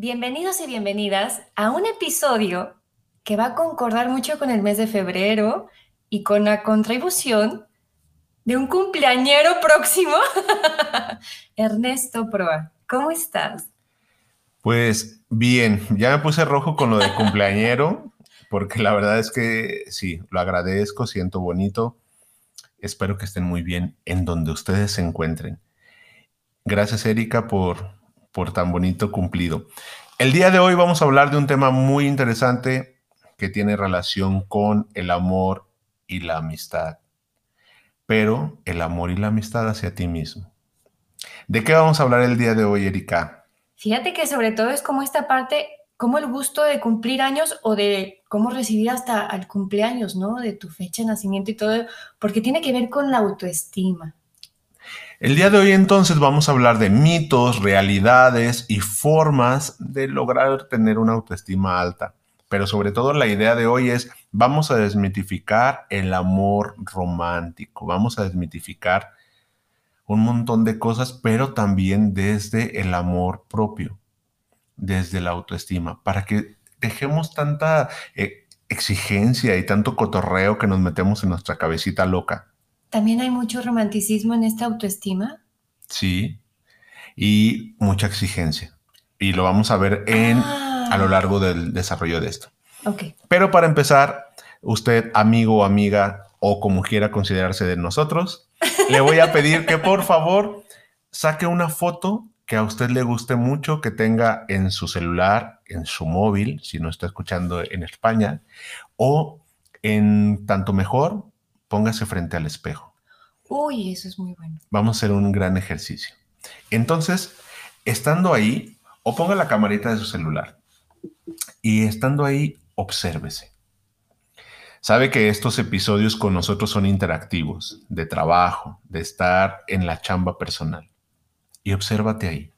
Bienvenidos y bienvenidas a un episodio que va a concordar mucho con el mes de febrero y con la contribución de un cumpleañero próximo, Ernesto Proa. ¿Cómo estás? Pues bien, ya me puse rojo con lo de cumpleañero, porque la verdad es que sí, lo agradezco, siento bonito. Espero que estén muy bien en donde ustedes se encuentren. Gracias, Erika, por por tan bonito cumplido. El día de hoy vamos a hablar de un tema muy interesante que tiene relación con el amor y la amistad, pero el amor y la amistad hacia ti mismo. ¿De qué vamos a hablar el día de hoy, Erika? Fíjate que sobre todo es como esta parte, como el gusto de cumplir años o de cómo recibir hasta al cumpleaños, ¿no? De tu fecha de nacimiento y todo, porque tiene que ver con la autoestima. El día de hoy entonces vamos a hablar de mitos, realidades y formas de lograr tener una autoestima alta. Pero sobre todo la idea de hoy es, vamos a desmitificar el amor romántico, vamos a desmitificar un montón de cosas, pero también desde el amor propio, desde la autoestima, para que dejemos tanta eh, exigencia y tanto cotorreo que nos metemos en nuestra cabecita loca también hay mucho romanticismo en esta autoestima. Sí, y mucha exigencia. Y lo vamos a ver en, a lo ah. largo del desarrollo de esto. Okay. Pero para empezar, usted, amigo o amiga, o como quiera considerarse de nosotros, le voy a pedir que por favor saque una foto que a usted le guste mucho, que tenga en su celular, en su móvil, si no está escuchando en España, o en tanto mejor, póngase frente al espejo. Uy, eso es muy bueno. Vamos a hacer un gran ejercicio. Entonces, estando ahí, o ponga la camarita de su celular y estando ahí, obsérvese. Sabe que estos episodios con nosotros son interactivos, de trabajo, de estar en la chamba personal. Y obsérvate ahí.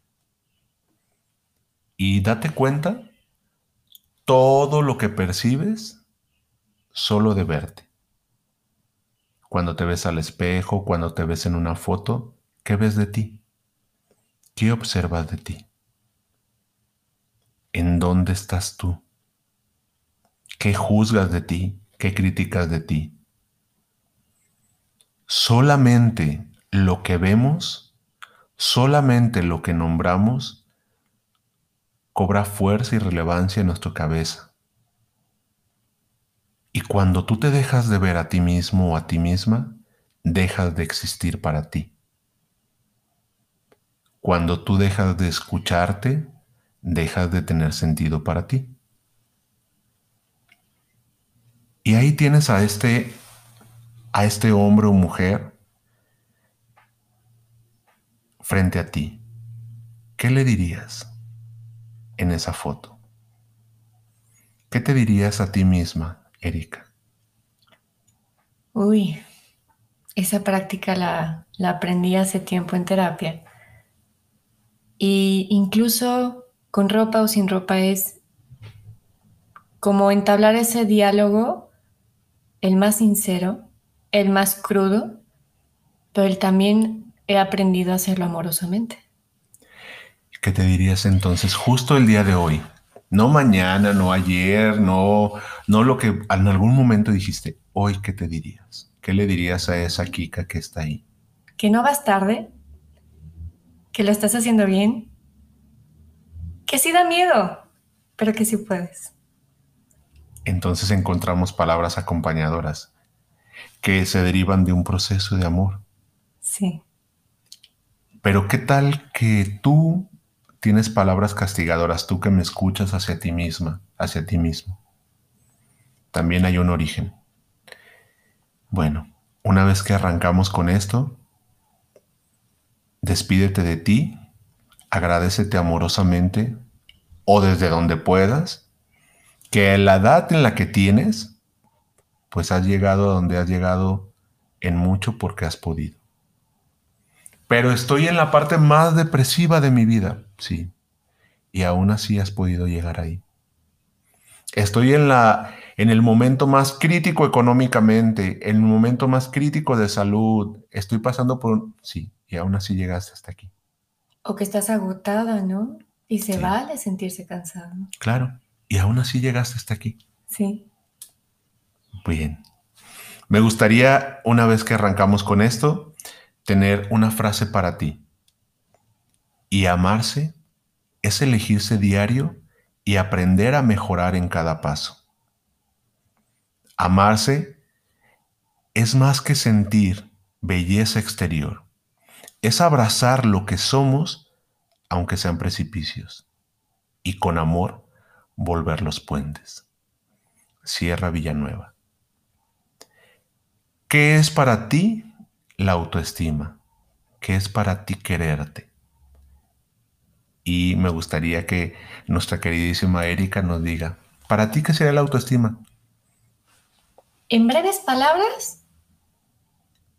Y date cuenta todo lo que percibes solo de verte. Cuando te ves al espejo, cuando te ves en una foto, ¿qué ves de ti? ¿Qué observas de ti? ¿En dónde estás tú? ¿Qué juzgas de ti? ¿Qué criticas de ti? Solamente lo que vemos, solamente lo que nombramos, cobra fuerza y relevancia en nuestra cabeza. Y cuando tú te dejas de ver a ti mismo o a ti misma, dejas de existir para ti. Cuando tú dejas de escucharte, dejas de tener sentido para ti. Y ahí tienes a este a este hombre o mujer frente a ti. ¿Qué le dirías en esa foto? ¿Qué te dirías a ti misma Erika? Uy, esa práctica la, la aprendí hace tiempo en terapia. Y incluso con ropa o sin ropa es como entablar ese diálogo, el más sincero, el más crudo, pero el también he aprendido a hacerlo amorosamente. ¿Qué te dirías entonces justo el día de hoy? No mañana, no ayer, no, no lo que en algún momento dijiste. Hoy, ¿qué te dirías? ¿Qué le dirías a esa Kika que está ahí? Que no vas tarde, que lo estás haciendo bien, que sí da miedo, pero que sí puedes. Entonces encontramos palabras acompañadoras que se derivan de un proceso de amor. Sí. Pero ¿qué tal que tú tienes palabras castigadoras, tú que me escuchas hacia ti misma, hacia ti mismo. También hay un origen. Bueno, una vez que arrancamos con esto, despídete de ti, agradecete amorosamente o desde donde puedas, que la edad en la que tienes, pues has llegado a donde has llegado en mucho porque has podido. Pero estoy en la parte más depresiva de mi vida, sí. Y aún así has podido llegar ahí. Estoy en la en el momento más crítico económicamente, en el momento más crítico de salud. Estoy pasando por sí, y aún así llegaste hasta aquí. O que estás agotada, ¿no? Y se vale sentirse cansado. Claro, y aún así llegaste hasta aquí. Sí. Bien. Me gustaría, una vez que arrancamos con esto, tener una frase para ti. Y amarse es elegirse diario y aprender a mejorar en cada paso. Amarse es más que sentir belleza exterior, es abrazar lo que somos aunque sean precipicios y con amor volver los puentes. Sierra Villanueva. ¿Qué es para ti la autoestima? ¿Qué es para ti quererte? Y me gustaría que nuestra queridísima Erika nos diga, ¿para ti qué sería la autoestima? En breves palabras,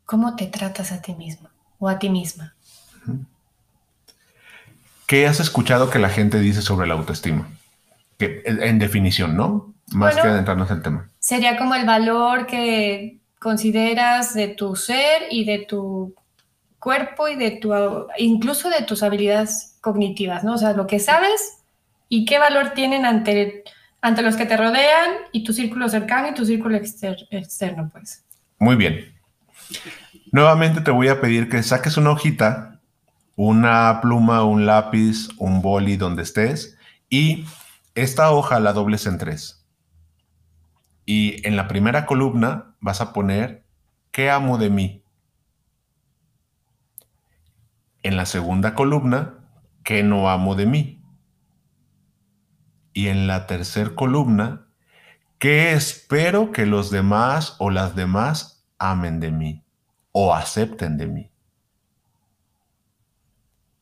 ¿cómo te tratas a ti mismo o a ti misma? ¿Qué has escuchado que la gente dice sobre la autoestima? Que, en definición, ¿no? Más que adentrarnos en el tema. Sería como el valor que consideras de tu ser y de tu cuerpo y de tu, incluso de tus habilidades cognitivas, ¿no? O sea, lo que sabes y qué valor tienen ante, ante los que te rodean y tu círculo cercano y tu círculo externo, pues. Muy bien. Nuevamente te voy a pedir que saques una hojita, una pluma, un lápiz, un boli donde estés y esta hoja la dobles en tres. Y en la primera columna vas a poner ¿qué amo de mí? En la segunda columna, ¿qué no amo de mí? Y en la tercera columna, ¿qué espero que los demás o las demás amen de mí o acepten de mí?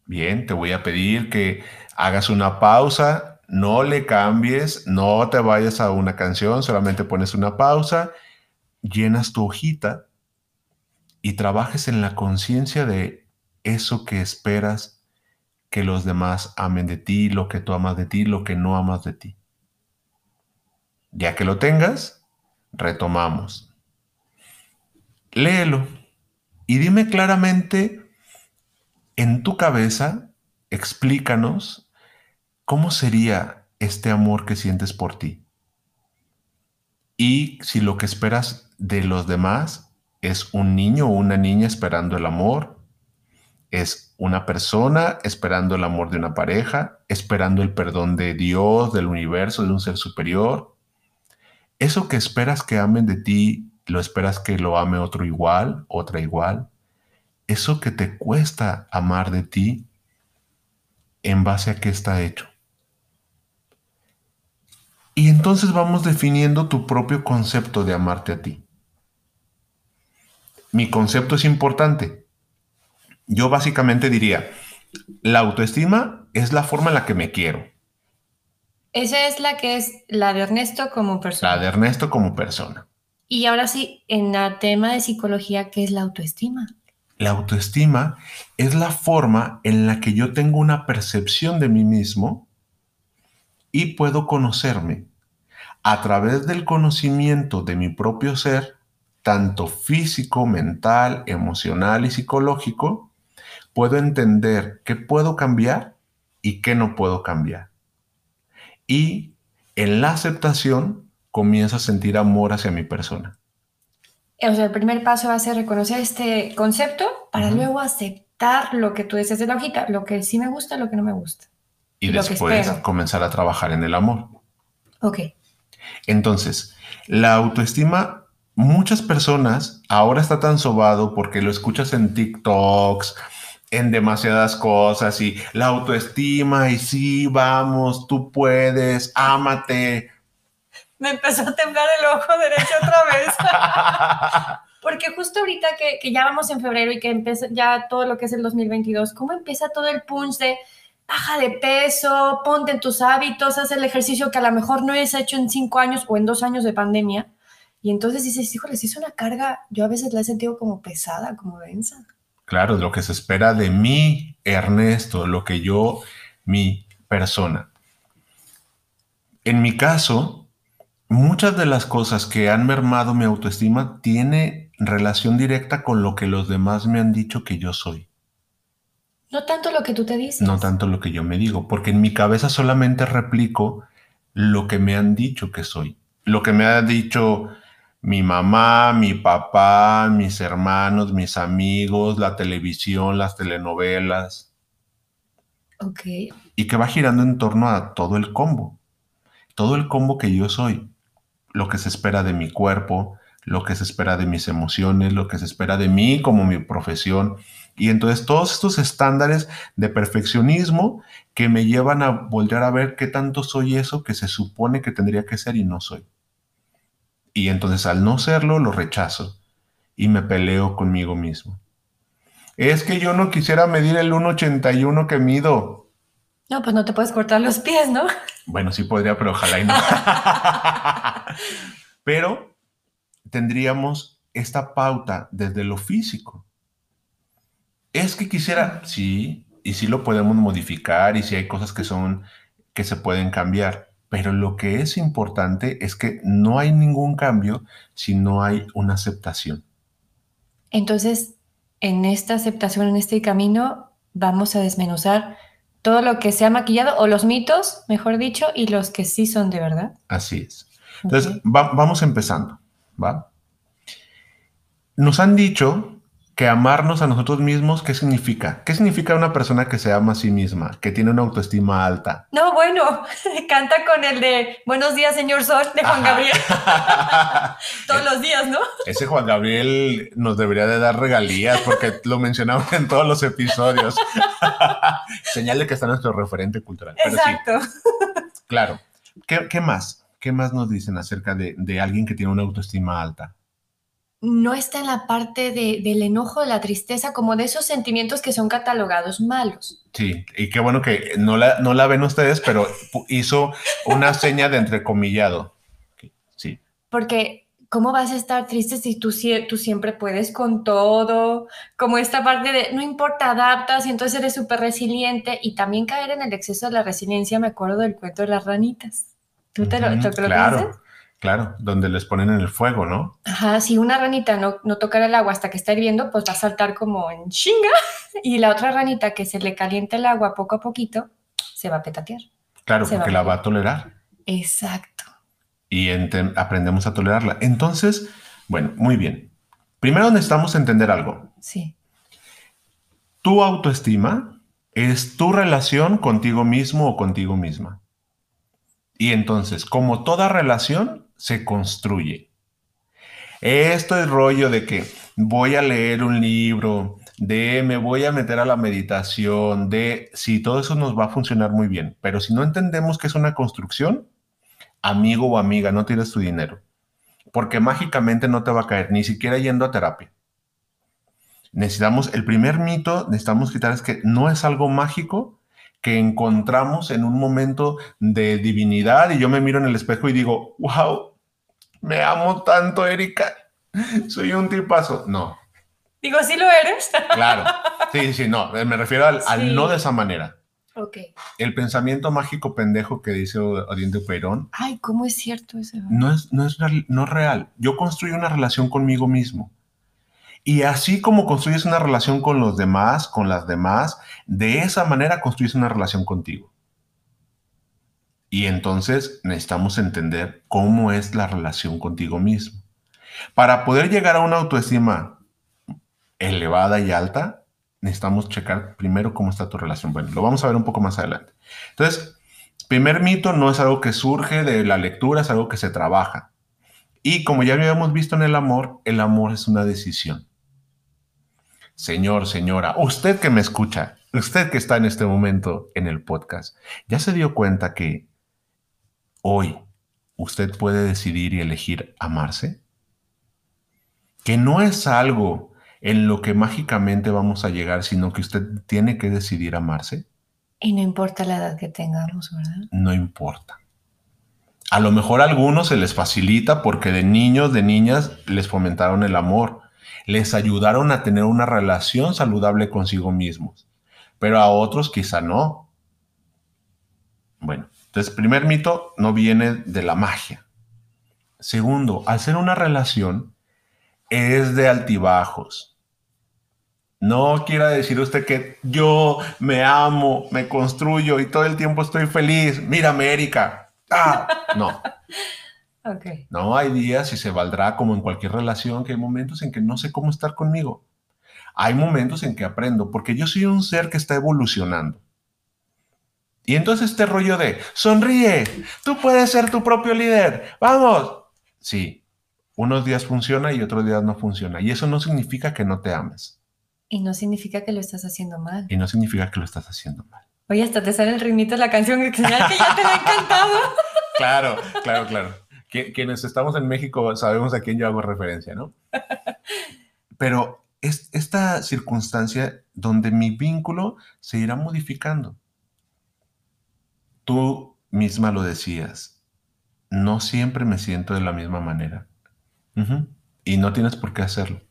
Bien, te voy a pedir que hagas una pausa, no le cambies, no te vayas a una canción, solamente pones una pausa, llenas tu hojita y trabajes en la conciencia de eso que esperas que los demás amen de ti, lo que tú amas de ti, lo que no amas de ti. Ya que lo tengas, retomamos. Léelo y dime claramente en tu cabeza, explícanos cómo sería este amor que sientes por ti. Y si lo que esperas de los demás es un niño o una niña esperando el amor, es una persona esperando el amor de una pareja, esperando el perdón de Dios, del universo, de un ser superior. Eso que esperas que amen de ti, lo esperas que lo ame otro igual, otra igual. Eso que te cuesta amar de ti, ¿en base a qué está hecho? Y entonces vamos definiendo tu propio concepto de amarte a ti. Mi concepto es importante yo básicamente diría, la autoestima es la forma en la que me quiero. Esa es la que es la de Ernesto como persona. La de Ernesto como persona. Y ahora sí, en el tema de psicología, ¿qué es la autoestima? La autoestima es la forma en la que yo tengo una percepción de mí mismo y puedo conocerme a través del conocimiento de mi propio ser, tanto físico, mental, emocional y psicológico, puedo entender qué puedo cambiar y qué no puedo cambiar. Y en la aceptación comienzo a sentir amor hacia mi persona. O sea, el primer paso va a ser reconocer este concepto para luego aceptar lo que tú dices de la hojita, lo que sí me gusta, lo que no me gusta. Y, después comenzar a trabajar en el amor. Ok. Entonces, la autoestima, muchas personas ahora está tan sobado porque lo escuchas en TikToks, en demasiadas cosas y la autoestima y sí, vamos, tú puedes, ámate. Me empezó a temblar el ojo derecho otra vez. Porque justo ahorita que, que, ya vamos en febrero y que empieza ya todo lo que es el 2022, ¿cómo empieza todo el punch de baja de peso, ponte en tus hábitos, haz el ejercicio que a lo mejor no has hecho en cinco años o en dos años de pandemia. Y entonces dices, híjole, si es una carga, yo a veces la he sentido como pesada, como densa. Claro, lo que se espera de mí, Ernesto, lo que yo, mi persona. En mi caso, muchas de las cosas que han mermado mi autoestima tiene relación directa con lo que los demás me han dicho que yo soy. No tanto lo que tú te dices. No tanto lo que yo me digo, porque en mi cabeza solamente replico lo que me han dicho que soy. Lo que me ha dicho mi mamá, mi papá, mis hermanos, mis amigos, la televisión, las telenovelas. Ok. Y que va girando en torno a todo el combo. Todo el combo que yo soy. Lo que se espera de mi cuerpo, lo que se espera de mis emociones, lo que se espera de mí como mi profesión. Y entonces todos estos estándares de perfeccionismo que me llevan a volver a ver qué tanto soy eso que se supone que tendría que ser y no soy. Y entonces al no serlo, lo rechazo y me peleo conmigo mismo. Es que yo no quisiera medir el 1,81 que mido. No, pues no te puedes cortar los pies, ¿no? Bueno, sí podría, pero ojalá y no. pero tendríamos esta pauta desde lo físico. Es que quisiera, sí, y sí lo podemos modificar y sí hay cosas que son que se pueden cambiar, pero lo que es importante es que no hay ningún cambio si no hay una aceptación. Entonces, en esta aceptación, en este camino, vamos a desmenuzar todo lo que se ha maquillado, o los mitos, mejor dicho, y los que sí son de verdad. Así es. Entonces, vamos empezando, ¿va? Nos han dicho que amarnos a nosotros mismos, ¿qué significa? ¿Qué significa una persona que se ama a sí misma, que tiene una autoestima alta? No, bueno, canta con el de Buenos días, señor Sol, de Juan Gabriel. todos los días, ¿no? Ese Juan Gabriel nos debería de dar regalías porque lo mencionamos en todos los episodios. Señal de que está nuestro referente cultural. Exacto. claro. ¿Qué, más? ¿Qué más nos dicen acerca de alguien que tiene una autoestima alta? No está en la parte del enojo, de la tristeza, como de esos sentimientos que son catalogados malos. Sí, y qué bueno que no la, no la ven ustedes, pero hizo una seña de entrecomillado. Sí. Porque, ¿cómo vas a estar triste si tú, tú siempre puedes con todo? Como esta parte de, no importa, adaptas y entonces eres súper resiliente. Y también caer en el exceso de la resiliencia, me acuerdo del cuento de las ranitas. ¿Tú te lo, te claro. Claro, donde les ponen en el fuego, ¿no? Ajá, si una ranita no, no tocara el agua hasta que está hirviendo, pues va a saltar como en chinga. Y la otra ranita que se le calienta el agua poco a poquito, se va a petatear. Claro, porque la va a tolerar. Exacto. Y aprendemos a tolerarla. Entonces, bueno, muy bien. Primero necesitamos entender algo. Sí. Tu autoestima es tu relación contigo mismo o contigo misma. Y entonces, como toda relación, se construye. Esto es rollo de que voy a leer un libro, de me voy a meter a la meditación, de sí, todo eso nos va a funcionar muy bien, pero si no entendemos que es una construcción, amigo o amiga, no tires tu dinero, porque mágicamente no te va a caer, ni siquiera yendo a terapia. Necesitamos, el primer mito, necesitamos quitar es que no es algo mágico, que encontramos en un momento de divinidad y yo me miro en el espejo y digo, wow, me amo tanto, Erika, soy un tipazo. No. Digo, sí lo eres. Claro, sí, sí, no, me refiero al, no de esa manera. Ok. El pensamiento mágico pendejo que dice Oriente Perón. Ay, ¿cómo es cierto eso? No es, no es, no es real. Yo construyo una relación conmigo mismo. Y así como construyes una relación con los demás, con las demás, de esa manera construyes una relación contigo. Y entonces necesitamos entender cómo es la relación contigo mismo. Para poder llegar a una autoestima elevada y alta, necesitamos checar primero cómo está tu relación. Bueno, lo vamos a ver un poco más adelante. Entonces, primer mito no es algo que surge de la lectura, es algo que se trabaja. Y como ya habíamos visto en el amor, el amor es una decisión. Señor, señora, usted que me escucha, usted que está en este momento en el podcast, ¿ya se dio cuenta que hoy usted puede decidir y elegir amarse? Que no es algo en lo que mágicamente vamos a llegar, sino que usted tiene que decidir amarse. Y no importa la edad que tengamos, ¿verdad? No importa. A lo mejor a algunos se les facilita porque de niños, de niñas, les fomentaron el amor, les ayudaron a tener una relación saludable consigo mismos, pero a otros quizá no. Bueno, entonces, primer mito no viene de la magia. Segundo, al ser una relación, es de altibajos. No quiera decir usted que yo me amo, me construyo y todo el tiempo estoy feliz. Mira, América. Ah, no. No, hay días y se valdrá como en cualquier relación que hay momentos en que no sé cómo estar conmigo. Hay momentos en que aprendo porque yo soy un ser que está evolucionando. Y entonces este rollo de, sonríe, tú puedes ser tu propio líder, vamos. Sí, unos días funciona y otros días no funciona. Y eso no significa que no te ames. Y no significa que lo estás haciendo mal. Y no significa que lo estás haciendo mal. Oye, hasta te sale el ritmito de la canción que ya te ha encantado. claro, claro, claro. Quienes estamos en México sabemos a quién yo hago referencia, ¿no? Pero es esta circunstancia donde mi vínculo se irá modificando. Tú misma lo decías, no siempre me siento de la misma manera. Y no tienes por qué hacerlo.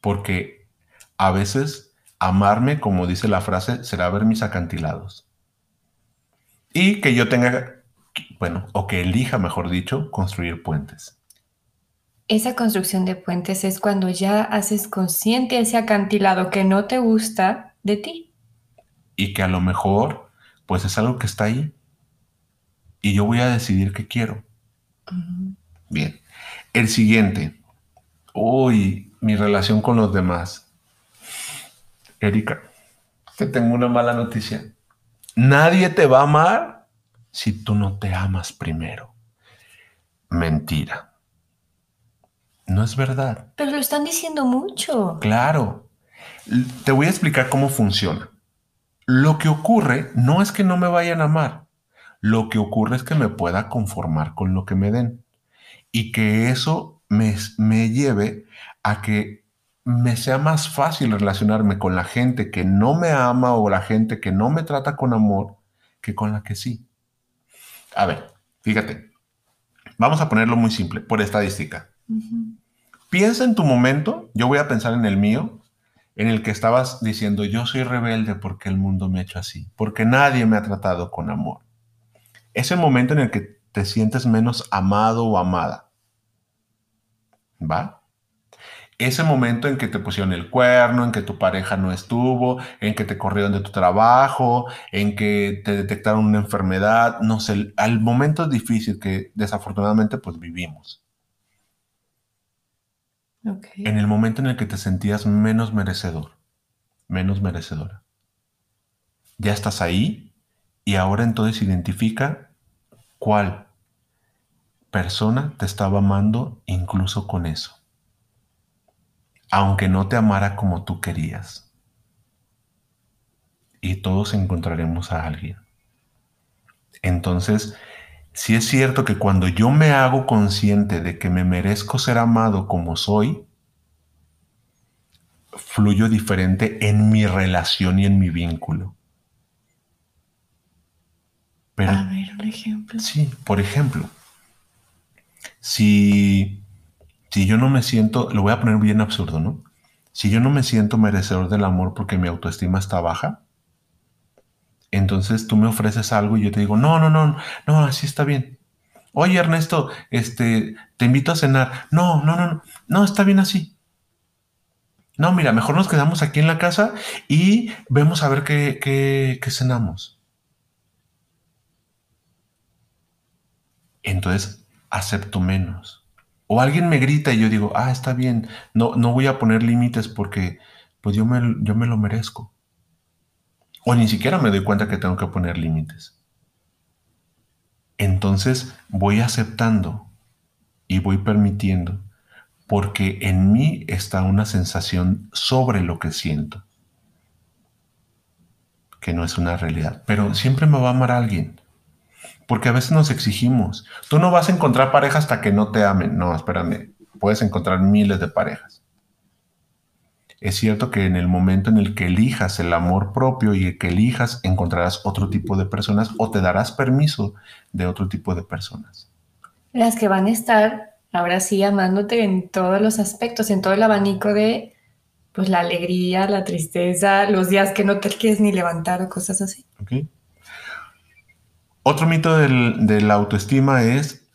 Porque a veces amarme, como dice la frase, será ver mis acantilados. Y que yo tenga, bueno, o que elija, mejor dicho, construir puentes. Esa construcción de puentes es cuando ya haces consciente ese acantilado que no te gusta de ti. Y que a lo mejor pues es algo que está ahí. Y yo voy a decidir qué quiero. Bien. El siguiente. Uy, mi relación con los demás. Erika, te tengo una mala noticia. Nadie te va a amar si tú no te amas primero. Mentira. No es verdad. Pero lo están diciendo mucho. Claro. Te voy a explicar cómo funciona. Lo que ocurre no es que no me vayan a amar, lo que ocurre es que me pueda conformar con lo que me den y que eso me, me lleve a que me sea más fácil relacionarme con la gente que no me ama o la gente que no me trata con amor que con la que sí. A ver, fíjate, vamos a ponerlo muy simple, por estadística. Piensa en tu momento, yo voy a pensar en el mío, en el que estabas diciendo, yo soy rebelde porque el mundo me ha hecho así, porque nadie me ha tratado con amor. Ese momento en el que te sientes menos amado o amada. ¿Va? Ese momento en que te pusieron el cuerno, en que tu pareja no estuvo, en que te corrieron de tu trabajo, en que te detectaron una enfermedad, no sé, al momento difícil que desafortunadamente pues vivimos. En el momento en el que te sentías menos merecedor, menos merecedora. Ya estás ahí y ahora entonces identifica cuál persona te estaba amando incluso con eso. Aunque no te amara como tú querías. Y todos encontraremos a alguien. Entonces, si es cierto que cuando yo me hago consciente de que me merezco ser amado como soy, fluyo diferente en mi relación y en mi vínculo. a ver, un ejemplo. Sí, por ejemplo, si, si yo no me siento, lo voy a poner bien absurdo, ¿no? Si yo no me siento merecedor del amor porque mi autoestima está baja, entonces tú me ofreces algo y yo te digo, no, no, no, no, así está bien. Oye, Ernesto, este, te invito a cenar. No, no, no, no, no, está bien así. No, mira, mejor nos quedamos aquí en la casa y vemos a ver qué, qué, cenamos. Entonces acepto menos. O alguien me grita y yo digo, ah, está bien, no, no voy a poner límites porque pues yo me, yo me lo merezco. O ni siquiera me doy cuenta que tengo que poner límites. Entonces voy aceptando y voy permitiendo, porque en mí está una sensación sobre lo que siento, que no es una realidad, pero siempre me va a amar alguien, porque a veces nos exigimos. Tú no vas a encontrar pareja hasta que no te amen. No, espérame, puedes encontrar miles de parejas. Es cierto que en el momento en el que elijas el amor propio y que elijas, encontrarás otro tipo de personas o te darás permiso de otro tipo de personas. Las que van a estar ahora sí amándote en todos los aspectos, en todo el abanico de pues la alegría, la tristeza, los días que no te quieres ni levantar o cosas así. Otro mito de la autoestima es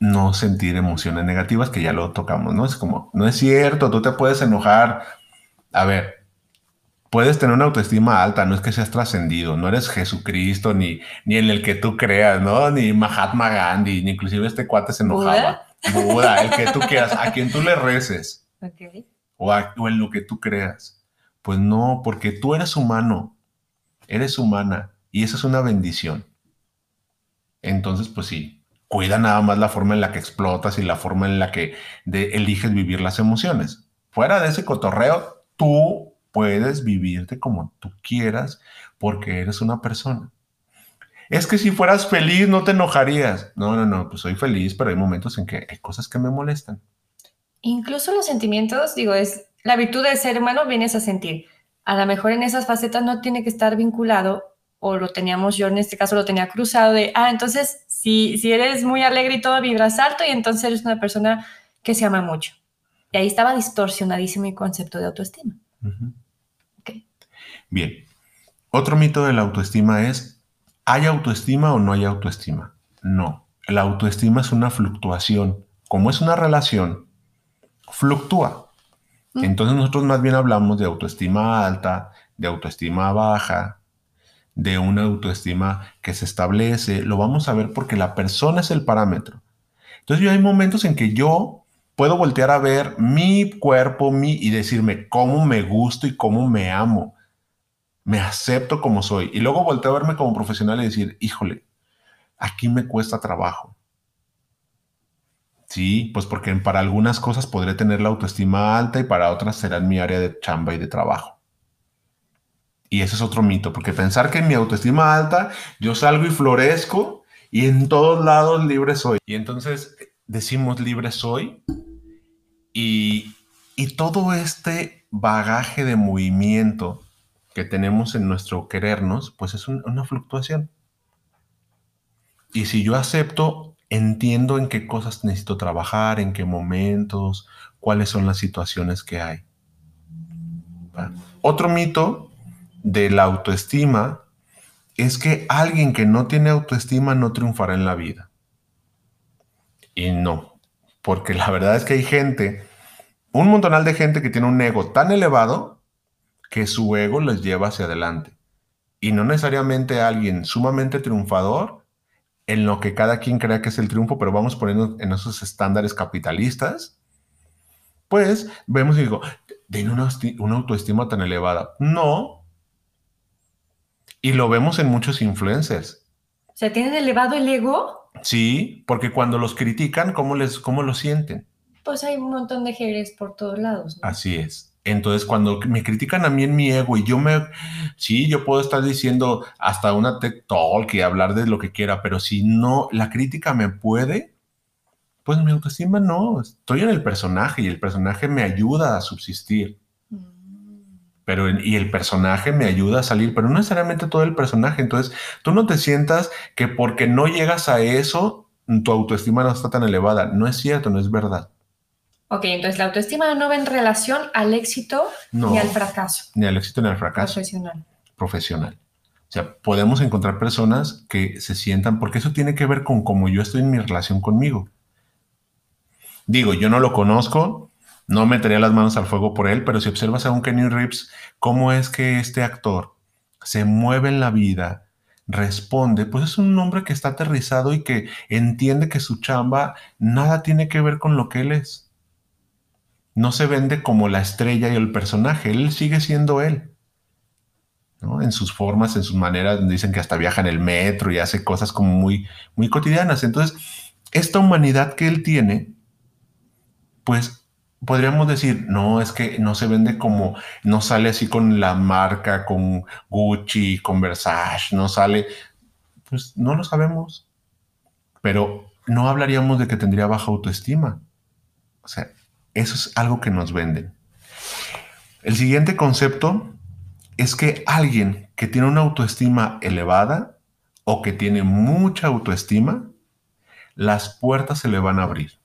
no sentir emociones negativas, que ya lo tocamos, ¿no? Es como, no es cierto, tú te puedes enojar. A ver, puedes tener una autoestima alta, no es que seas trascendido, no eres Jesucristo, ni, ni en el que tú creas, ¿no? Ni Mahatma Gandhi, ni inclusive este cuate se enojaba. Buda, el que tú quieras, a quien tú le reces. O, o en lo que tú creas. Pues no, porque tú eres humano, eres humana, y esa es una bendición. Entonces, pues sí, cuida nada más la forma en la que explotas y la forma en la que eliges vivir las emociones. Fuera de ese cotorreo, tú puedes vivirte como tú quieras porque eres una persona. Es que si fueras feliz no te enojarías. No, no, no, pues soy feliz, pero hay momentos en que hay cosas que me molestan. Incluso los sentimientos, digo, es la virtud del ser humano vienes a sentir. A lo mejor en esas facetas no tiene que estar vinculado o lo teníamos yo en este caso lo tenía cruzado de, ah, entonces si, si eres muy alegre y todo vibras alto y entonces eres una persona que se ama mucho. Y ahí estaba distorsionadísimo mi concepto de autoestima. Bien. Otro mito de la autoestima es, ¿hay autoestima o no hay autoestima? No. La autoestima es una fluctuación. Como es una relación, fluctúa. Mm. Entonces nosotros más bien hablamos de autoestima alta, de autoestima baja, de una autoestima que se establece, lo vamos a ver porque la persona es el parámetro. Entonces yo hay momentos en que yo puedo voltear a ver mi cuerpo mi, y decirme cómo me gusto y cómo me amo. Me acepto como soy. Y luego volteo a verme como profesional y decir, híjole, aquí me cuesta trabajo. Sí, pues porque para algunas cosas podré tener la autoestima alta y para otras será mi área de chamba y de trabajo. Y ese es otro mito, porque pensar que en mi autoestima alta yo salgo y florezco y en todos lados libre soy. Y entonces decimos libre soy y, todo este bagaje de movimiento que tenemos en nuestro querernos, pues es una fluctuación. Y si yo acepto, entiendo en qué cosas necesito trabajar, en qué momentos, cuáles son las situaciones que hay. Otro mito de la autoestima es que alguien que no tiene autoestima no triunfará en la vida. Y no, porque la verdad es que hay gente, un montonal de gente que tiene un ego tan elevado que su ego les lleva hacia adelante. Y no necesariamente alguien sumamente triunfador en lo que cada quien crea que es el triunfo, pero vamos poniendo en esos estándares capitalistas, pues vemos y digo, tiene una, una autoestima tan elevada. No, y lo vemos en muchos influencers. O sea, ¿tienen elevado el ego? Sí, porque cuando los critican, ¿cómo, les, cómo lo sienten? Pues hay un montón de haters por todos lados. Así es. Entonces, cuando me critican a mí en mi ego y yo me, sí, yo puedo estar diciendo hasta una TED Talk y hablar de lo que quiera, pero si no, la crítica me puede, pues mi autoestima no, estoy en el personaje y el personaje me ayuda a subsistir pero y el personaje me ayuda a salir, pero no necesariamente todo el personaje. Entonces, tú no te sientas que porque no llegas a eso, tu autoestima no está tan elevada. No es cierto, no es verdad. Ok, entonces la autoestima no va en relación al éxito ni al fracaso. Ni al éxito ni al fracaso. Profesional. Profesional. O sea, podemos encontrar personas que se sientan, porque eso tiene que ver con cómo yo estoy en mi relación conmigo. Digo, yo no lo conozco, no metería las manos al fuego por él, pero si observas a un Kenny Reeves, cómo es que este actor se mueve en la vida, responde, pues es un hombre que está aterrizado y que entiende que su chamba nada tiene que ver con lo que él es. No se vende como la estrella y el personaje, él sigue siendo él. En sus formas, en sus maneras, dicen que hasta viaja en el metro y hace cosas como muy, muy cotidianas. Entonces, esta humanidad que él tiene, pues podríamos decir, no, es que no se vende como, no sale así con la marca, con Gucci, con Versace, no sale, pues no lo sabemos. Pero no hablaríamos de que tendría baja autoestima. O sea, eso es algo que nos venden. El siguiente concepto es que alguien que tiene una autoestima elevada o que tiene mucha autoestima, las puertas se le van a abrir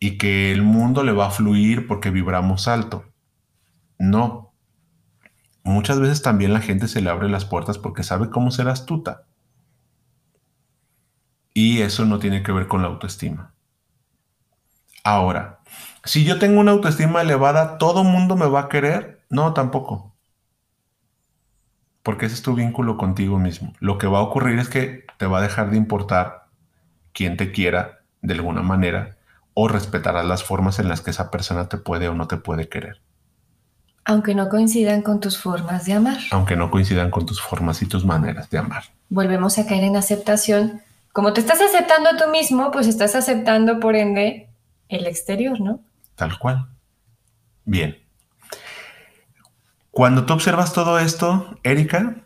y que el mundo le va a fluir porque vibramos alto. No. Muchas veces también la gente se le abre las puertas porque sabe cómo ser astuta. Y eso no tiene que ver con la autoestima. Ahora, si yo tengo una autoestima elevada, ¿todo mundo me va a querer? No, tampoco. Porque ese es tu vínculo contigo mismo. Lo que va a ocurrir es que te va a dejar de importar quien te quiera de alguna manera o respetarás las formas en las que esa persona te puede o no te puede querer. Aunque no coincidan con tus formas de amar. Aunque no coincidan con tus formas y tus maneras de amar. Volvemos a caer en aceptación. Como te estás aceptando a tú mismo, pues estás aceptando por ende el exterior, ¿no? Tal cual. Bien. Cuando tú observas todo esto, Erika,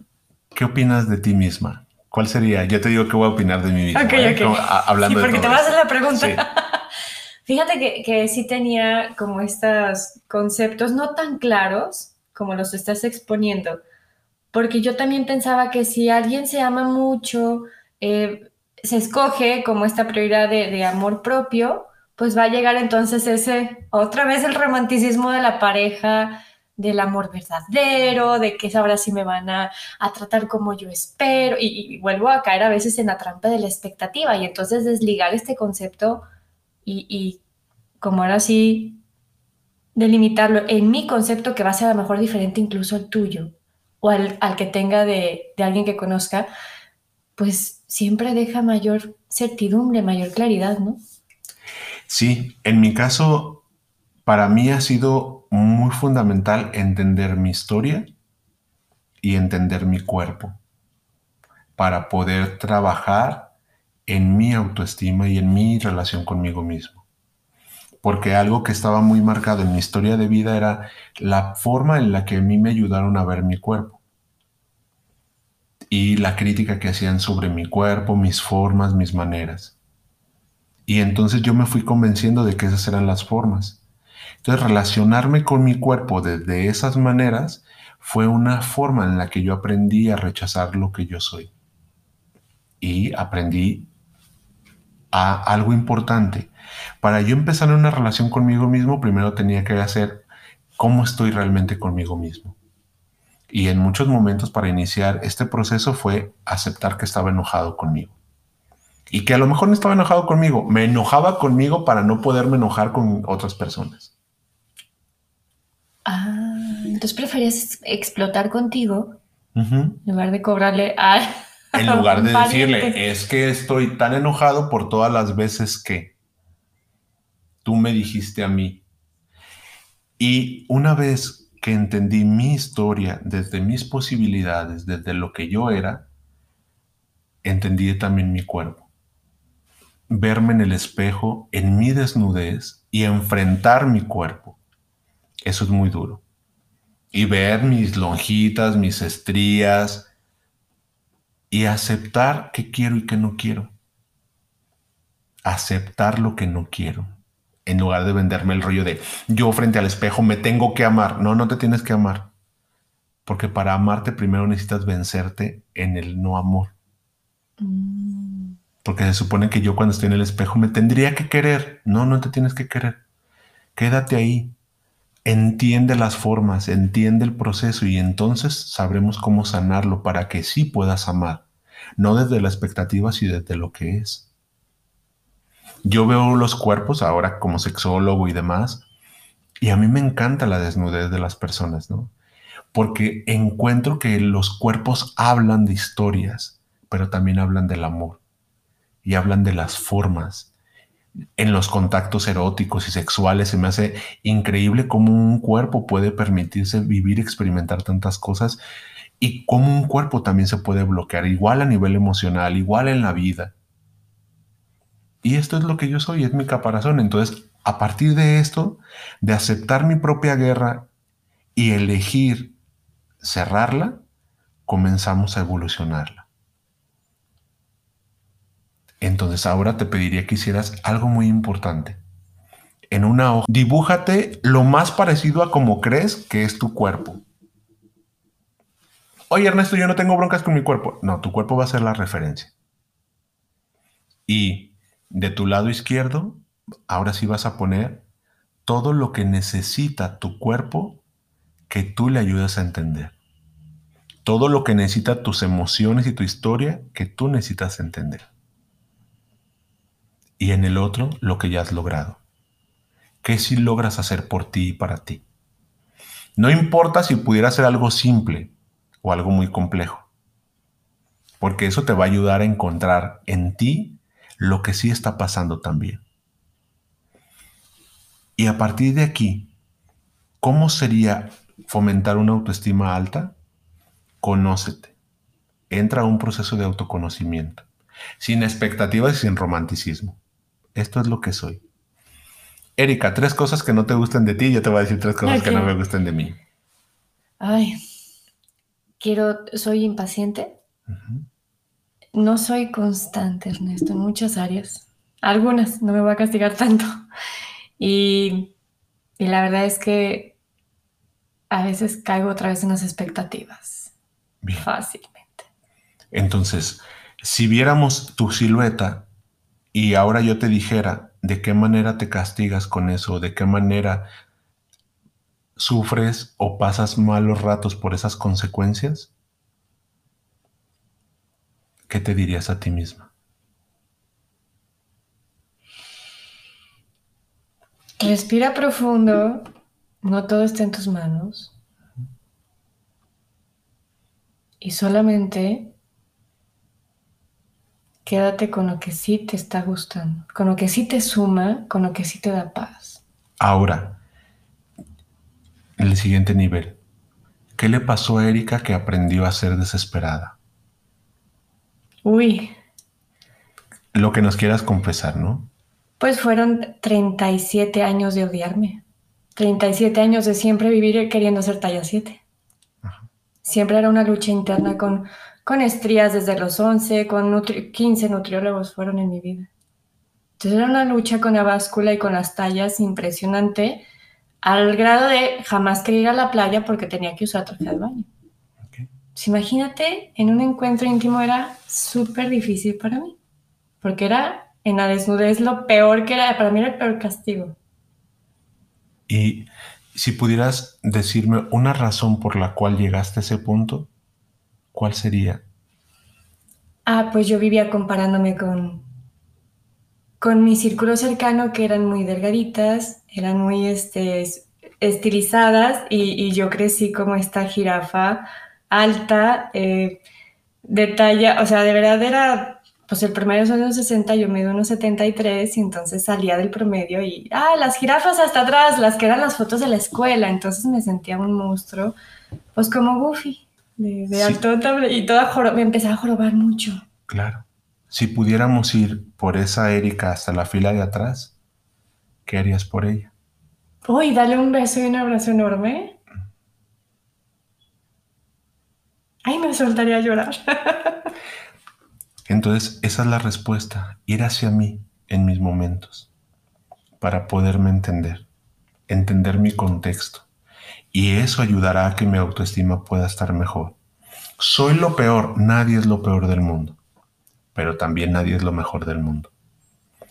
¿qué opinas de ti misma? ¿Cuál sería? Yo te digo qué voy a opinar de mi misma. Ok, ¿eh? ok. hablando sí, porque te vas a hacer la pregunta. Sí. Fíjate que, que sí tenía como estos conceptos no tan claros como los estás exponiendo, porque yo también pensaba que si alguien se ama mucho, eh, se escoge como esta prioridad de, de, amor propio, pues va a llegar entonces ese, otra vez el romanticismo de la pareja, del amor verdadero, de que ahora sí me van a, a tratar como yo espero, y, vuelvo a caer a veces en la trampa de la expectativa, y entonces desligar este concepto y, y como ahora sí delimitarlo en mi concepto que va a ser a lo mejor diferente incluso al tuyo o al, al que tenga de, de, alguien que conozca, pues siempre deja mayor certidumbre, mayor claridad, ¿no? Sí, en mi caso, para mí ha sido muy fundamental entender mi historia y entender mi cuerpo para poder trabajar en mi autoestima y en mi relación conmigo mismo. Porque algo que estaba muy marcado en mi historia de vida era la forma en la que a mí me ayudaron a ver mi cuerpo. Y la crítica que hacían sobre mi cuerpo, mis formas, mis maneras. Y entonces yo me fui convenciendo de que esas eran las formas. Entonces relacionarme con mi cuerpo desde esas maneras fue una forma en la que yo aprendí a rechazar lo que yo soy. Y aprendí a algo importante. Para yo empezar una relación conmigo mismo, primero tenía que hacer cómo estoy realmente conmigo mismo. Y en muchos momentos para iniciar este proceso fue aceptar que estaba enojado conmigo. Y que a lo mejor no estaba enojado conmigo, me enojaba conmigo para no poderme enojar con otras personas. Ah, entonces preferías explotar contigo uh -huh. en lugar de cobrarle a... En lugar de decirle, es que estoy tan enojado por todas las veces que tú me dijiste a mí. Y una vez que entendí mi historia desde mis posibilidades, desde lo que yo era, entendí también mi cuerpo. Verme en el espejo, en mi desnudez y enfrentar mi cuerpo. Eso es muy duro. Y ver mis lonjitas, mis estrías, y aceptar que quiero y que no quiero. Aceptar lo que no quiero. En lugar de venderme el rollo de yo frente al espejo me tengo que amar. No, no te tienes que amar. Porque para amarte primero necesitas vencerte en el no amor. Mm. Porque se supone que yo cuando estoy en el espejo me tendría que querer. No, no te tienes que querer. Quédate ahí. Entiende las formas, entiende el proceso y entonces sabremos cómo sanarlo para que sí puedas amar, no desde la expectativa, sino desde lo que es. Yo veo los cuerpos ahora como sexólogo y demás, y a mí me encanta la desnudez de las personas, ¿no? Porque encuentro que los cuerpos hablan de historias, pero también hablan del amor y hablan de las formas, en los contactos eróticos y sexuales. Se me hace increíble cómo un cuerpo puede permitirse vivir, experimentar tantas cosas y cómo un cuerpo también se puede bloquear, igual a nivel emocional, igual en la vida. Y esto es lo que yo soy, es mi caparazón. Entonces, a partir de esto, de aceptar mi propia guerra y elegir cerrarla, comenzamos a evolucionarla. Entonces ahora te pediría que hicieras algo muy importante. en una hoja, dibújate lo más parecido a como crees que es tu cuerpo. Oye, Ernesto, yo no tengo broncas con mi cuerpo. No, tu cuerpo va a ser la referencia. Y de tu lado izquierdo, ahora sí vas a poner todo lo que necesita tu cuerpo que tú le ayudes a entender. Todo lo que necesita tus emociones y tu historia que tú necesitas entender. Y en el otro, lo que ya has logrado. ¿Qué si logras hacer por ti y para ti? No importa si pudiera ser algo simple o algo muy complejo, porque eso te va a ayudar a encontrar en ti lo que sí está pasando también. Y a partir de aquí, ¿cómo sería fomentar una autoestima alta? Conócete. Entra a un proceso de autoconocimiento, sin expectativas y sin romanticismo. Esto es lo que soy. Erika, tres cosas que no te gusten de ti, yo te voy a decir tres cosas que no me gusten de mí. Ay, quiero, soy impaciente. No soy constante, Ernesto, en muchas áreas. Algunas, no me voy a castigar tanto. Y, y la verdad es que a veces caigo otra vez en las expectativas. Fácilmente. Entonces, si viéramos tu silueta y ahora yo te dijera, ¿de qué manera te castigas con eso? ¿De qué manera sufres o pasas malos ratos por esas consecuencias? ¿Qué te dirías a ti misma? Respira profundo, no todo está en tus manos. Y solamente Quédate con lo que sí te está gustando, con lo que sí te suma, con lo que sí te da paz. Ahora, el siguiente nivel, ¿qué le pasó a Erika que aprendió a ser desesperada? Uy. Lo que nos quieras confesar, ¿no? Pues fueron 37 años de odiarme. 37 años de siempre vivir queriendo ser talla 7. Siempre era una lucha interna con con estrías desde los 11, con 15 nutriólogos fueron en mi vida. Entonces era una lucha con la báscula y con las tallas impresionante, al grado de jamás querer ir a la playa porque tenía que usar traje de baño. Pues imagínate, en un encuentro íntimo era súper difícil para mí, porque era en la desnudez lo peor que era, para mí era el peor castigo. Y si pudieras decirme una razón por la cual llegaste a ese punto, ¿cuál sería? Ah, pues yo vivía comparándome con, con mi círculo cercano, que eran muy delgaditas, eran muy este, estilizadas, y, yo crecí como esta jirafa alta, eh, de talla, o sea, de verdad era, pues el promedio son unos 60, yo mido unos 73, y entonces salía del promedio y, ah, las jirafas hasta atrás, las que eran las fotos de la escuela, entonces me sentía un monstruo, pues como Goofy de, alto y toda me empezaba a jorobar mucho. Claro. Si pudiéramos ir por esa Erika hasta la fila de atrás, ¿qué harías por ella? Uy, dale un beso y un abrazo enorme. Ay, me soltaría a llorar. Entonces, esa es la respuesta, ir hacia mí en mis momentos, para poderme entender, entender mi contexto, y eso ayudará a que mi autoestima pueda estar mejor. Soy lo peor, nadie es lo peor del mundo, pero también nadie es lo mejor del mundo.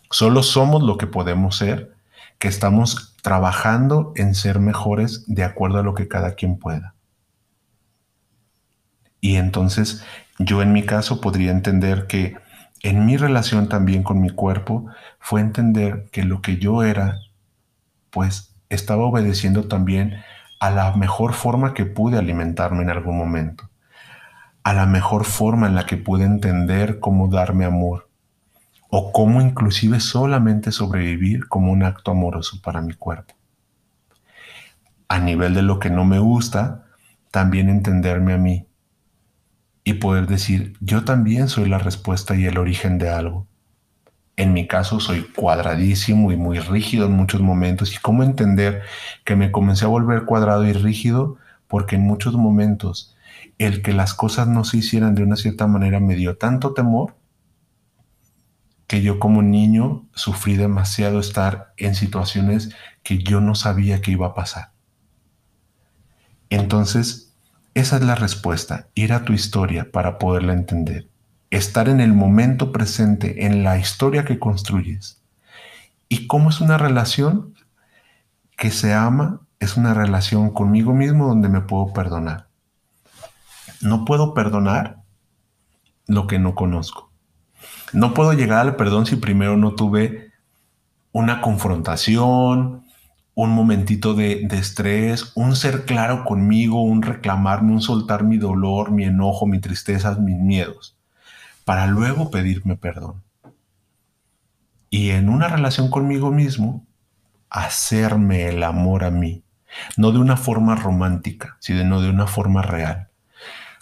Solo somos lo que podemos ser, que estamos trabajando en ser mejores de acuerdo a lo que cada quien pueda. Y entonces yo en mi caso podría entender que en mi relación también con mi cuerpo fue entender que lo que yo era, pues estaba obedeciendo también a la mejor forma que pude alimentarme en algún momento, a la mejor forma en la que pude entender cómo darme amor, o cómo inclusive solamente sobrevivir como un acto amoroso para mi cuerpo. A nivel de lo que no me gusta, también entenderme a mí y poder decir, yo también soy la respuesta y el origen de algo. En mi caso soy cuadradísimo y muy rígido en muchos momentos. ¿Y cómo entender que me comencé a volver cuadrado y rígido? Porque en muchos momentos el que las cosas no se hicieran de una cierta manera me dio tanto temor que yo como niño sufrí demasiado estar en situaciones que yo no sabía que iba a pasar. Entonces, esa es la respuesta, ir a tu historia para poderla entender. Estar en el momento presente, en la historia que construyes. ¿Y cómo es una relación que se ama? Es una relación conmigo mismo donde me puedo perdonar. No puedo perdonar lo que no conozco. No puedo llegar al perdón si primero no tuve una confrontación, un momentito de, estrés, un ser claro conmigo, un reclamarme, un soltar mi dolor, mi enojo, mi tristeza, mis miedos, para luego pedirme perdón. Y en una relación conmigo mismo, hacerme el amor a mí, no de una forma romántica, sino de una forma real.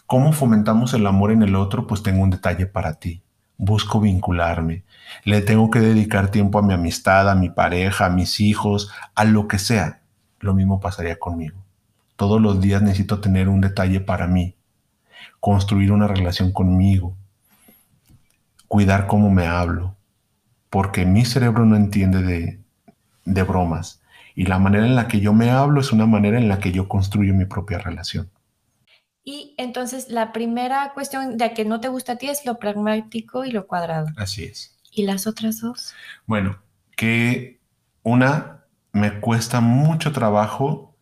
¿Cómo fomentamos el amor en el otro? Pues tengo un detalle para ti busco vincularme. Le tengo que dedicar tiempo a mi amistad, a mi pareja, a mis hijos, a lo que sea. Lo mismo pasaría conmigo. Todos los días necesito tener un detalle para mí, construir una relación conmigo, cuidar cómo me hablo, porque mi cerebro no entiende de, de bromas y la manera en la que yo me hablo es una manera en la que yo construyo mi propia relación. Y entonces la primera cuestión de que no te gusta a ti es lo pragmático y lo cuadrado. Así es. ¿Y las otras dos? Bueno, que una me cuesta mucho trabajo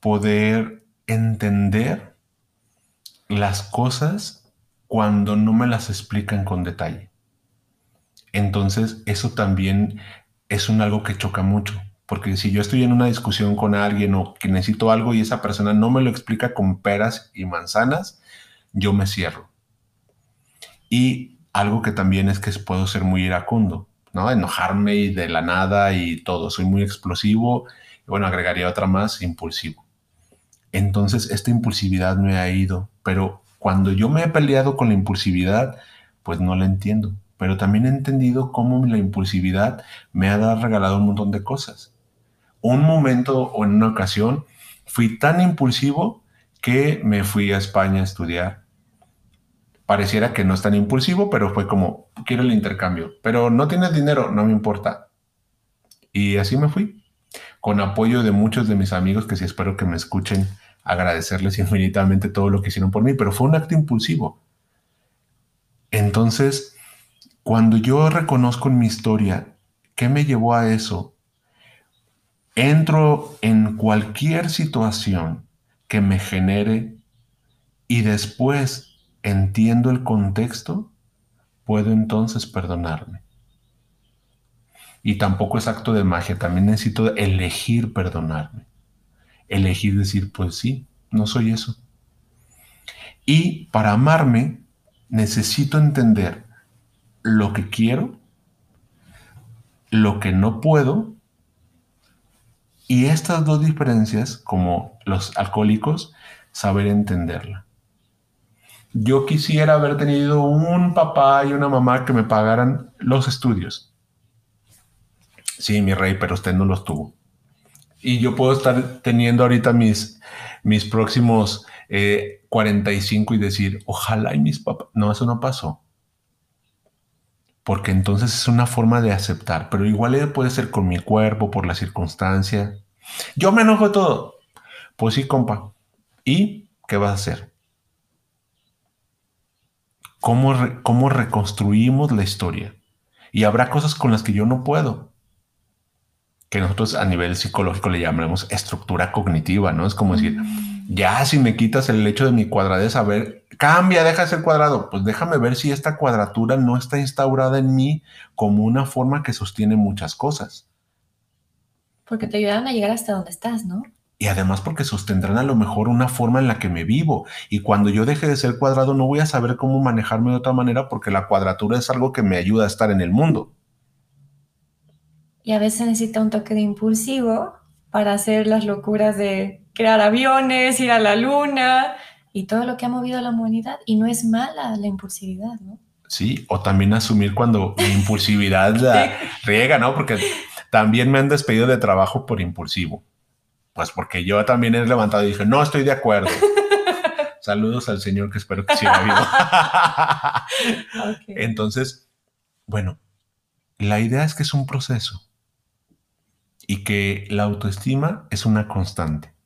poder entender las cosas cuando no me las explican con detalle. Entonces, eso también es un algo que choca mucho. Porque si yo estoy en una discusión con alguien o que necesito algo y esa persona no me lo explica con peras y manzanas, yo me cierro. Y algo que también es que puedo ser muy iracundo, ¿no? Enojarme y de la nada y todo. Soy muy explosivo. Bueno, agregaría otra más, impulsivo. Entonces, esta impulsividad me ha ido. Pero cuando yo me he peleado con la impulsividad, pues no la entiendo. Pero también he entendido cómo la impulsividad me ha regalado un montón de cosas un momento o en una ocasión fui tan impulsivo que me fui a España a estudiar. Pareciera que no es tan impulsivo, pero fue como, quiero el intercambio, pero no tienes dinero, no me importa. Y así me fui, con apoyo de muchos de mis amigos que sí espero que me escuchen, agradecerles infinitamente todo lo que hicieron por mí, pero fue un acto impulsivo. Entonces, cuando yo reconozco en mi historia qué me llevó a eso entro en cualquier situación que me genere y después entiendo el contexto, puedo entonces perdonarme. Y tampoco es acto de magia, también necesito elegir perdonarme. Elegir decir, pues sí, no soy eso. Y para amarme, necesito entender lo que quiero, lo que no puedo y estas dos diferencias, como los alcohólicos, saber entenderla. Yo quisiera haber tenido un papá y una mamá que me pagaran los estudios. Sí, mi rey, pero usted no los tuvo. Y yo puedo estar teniendo ahorita mis, mis próximos 45 eh, y decir, ojalá y mis papás. No, eso no pasó. Porque entonces es una forma de aceptar, pero igual puede ser con mi cuerpo, por la circunstancia, yo me enojo todo. Pues sí, compa. ¿Y qué vas a hacer? ¿Cómo, ¿Cómo reconstruimos la historia? Y habrá cosas con las que yo no puedo. Que nosotros a nivel psicológico le llamaremos estructura cognitiva, ¿no? Es como decir, mm. Ya si me quitas el hecho de mi cuadradez, a ver, cambia, deja de ser cuadrado. Pues déjame ver si esta cuadratura no está instaurada en mí como una forma que sostiene muchas cosas. Porque te ayudan a llegar hasta donde estás, ¿no? Y además porque sostendrán a lo mejor una forma en la que me vivo. Y cuando yo deje de ser cuadrado no voy a saber cómo manejarme de otra manera porque la cuadratura es algo que me ayuda a estar en el mundo. Y a veces necesita un toque de impulsivo para hacer las locuras de crear aviones, ir a la luna y todo lo que ha movido a la humanidad. Y no es mala la impulsividad, ¿no? Sí, o también asumir cuando mi impulsividad la riega, ¿no? Porque también me han despedido de trabajo por impulsivo. Pues porque yo también he levantado y dije, no estoy de acuerdo. Saludos al Señor que espero que siga vivo. Entonces, bueno, la idea es que es un proceso y que la autoestima es una constante.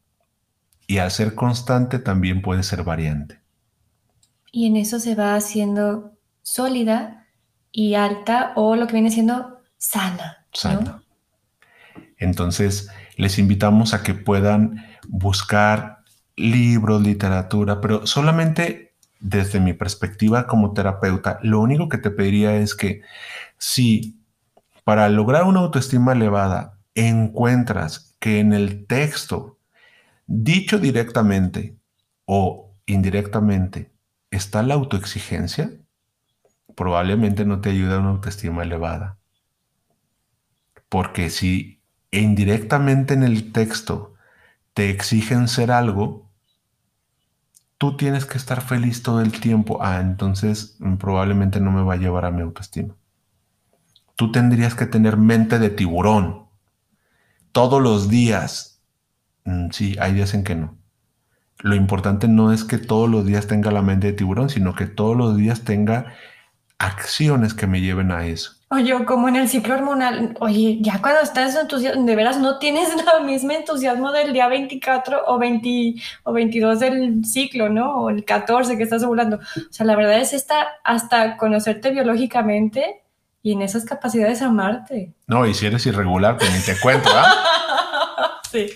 Y al ser constante también puede ser variante. Y en eso se va haciendo sólida y alta o lo que viene siendo sana. Sana. Entonces, les invitamos a que puedan buscar libros, literatura, pero solamente desde mi perspectiva como terapeuta, lo único que te pediría es que si para lograr una autoestima elevada encuentras que en el texto, dicho directamente o indirectamente, está la autoexigencia, probablemente no te ayuda a una autoestima elevada. Porque si indirectamente en el texto te exigen ser algo, tú tienes que estar feliz todo el tiempo. Ah, entonces mm, probablemente no me va a llevar a mi autoestima. Tú tendrías que tener mente de tiburón todos los días. Mm, sí, hay días en que no. Lo importante no es que todos los días tenga la mente de tiburón, sino que todos los días tenga acciones que me lleven a eso. Oye, como en el ciclo hormonal, oye, ya cuando estás entusiasmado, de veras no tienes el mismo entusiasmo del día 24 o, 20, o 22 del ciclo, ¿no? O el 14 que estás ovulando. O sea, la verdad es esta, hasta conocerte biológicamente y en esas capacidades amarte. No, y si eres irregular, pues ni te cuento, ¿ah? sí.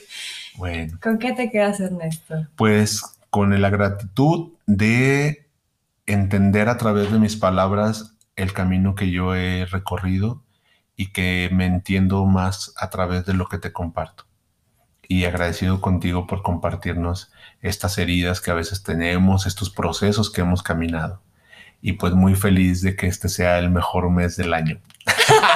Bueno. ¿Con qué te quedas, Ernesto? Pues con la gratitud de entender a través de mis palabras el camino que yo he recorrido y que me entiendo más a través de lo que te comparto. Y agradecido contigo por compartirnos estas heridas que a veces tenemos, estos procesos que hemos caminado y pues muy feliz de que este sea el mejor mes del año.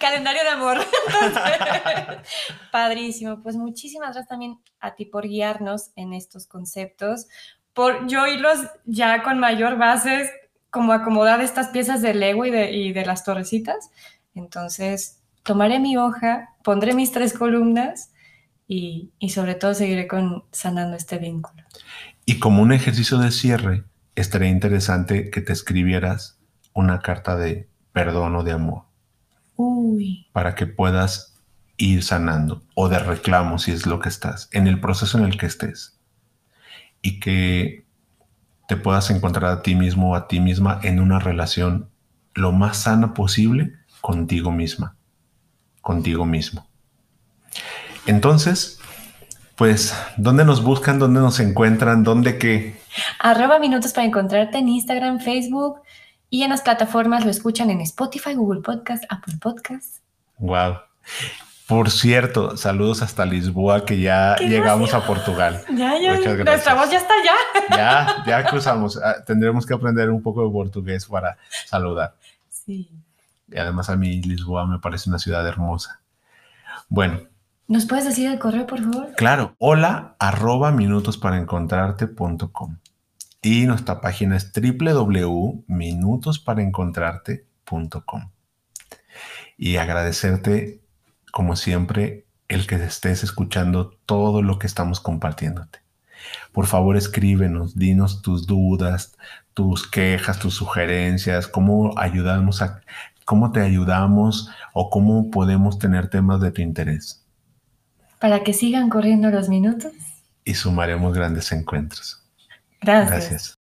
Calendario de amor. padrísimo. Pues muchísimas gracias también a ti por guiarnos en estos conceptos, por yo irlos ya con mayor bases, como acomodar estas piezas del Lego y de, y de las torrecitas. Entonces, tomaré mi hoja, pondré mis tres columnas y, y sobre todo seguiré con, sanando este vínculo. Y como un ejercicio de cierre, estaría interesante que te escribieras una carta de perdón o de amor. Uy. Para que puedas ir sanando o de reclamo si es lo que estás, en el proceso en el que estés. Y que te puedas encontrar a ti mismo o a ti misma en una relación lo más sana posible contigo misma, contigo mismo. Entonces, pues, ¿dónde nos buscan? ¿Dónde nos encuentran? ¿Dónde qué? Arroba minutos para encontrarte en Instagram, Facebook y en las plataformas lo escuchan en Spotify, Google Podcast, Apple Podcast. Wow. Por cierto, saludos hasta Lisboa, que ya llegamos a Portugal. Ya, ya, nuestra voz ya está ya. Ya, ya cruzamos. Ah, tendremos que aprender un poco de portugués para saludar. Sí. Y además a mí Lisboa me parece una ciudad hermosa. Bueno, ¿Nos puedes decir el correo, por favor? Claro, hola arroba minutosparaencontrarte.com. Y nuestra página es www.minutosparaencontrarte.com. Y agradecerte, como siempre, el que estés escuchando todo lo que estamos compartiéndote. Por favor, escríbenos, dinos tus dudas, tus quejas, tus sugerencias, cómo ayudamos a, cómo te ayudamos o cómo podemos tener temas de tu interés para que sigan corriendo los minutos. Y sumaremos grandes encuentros. Gracias.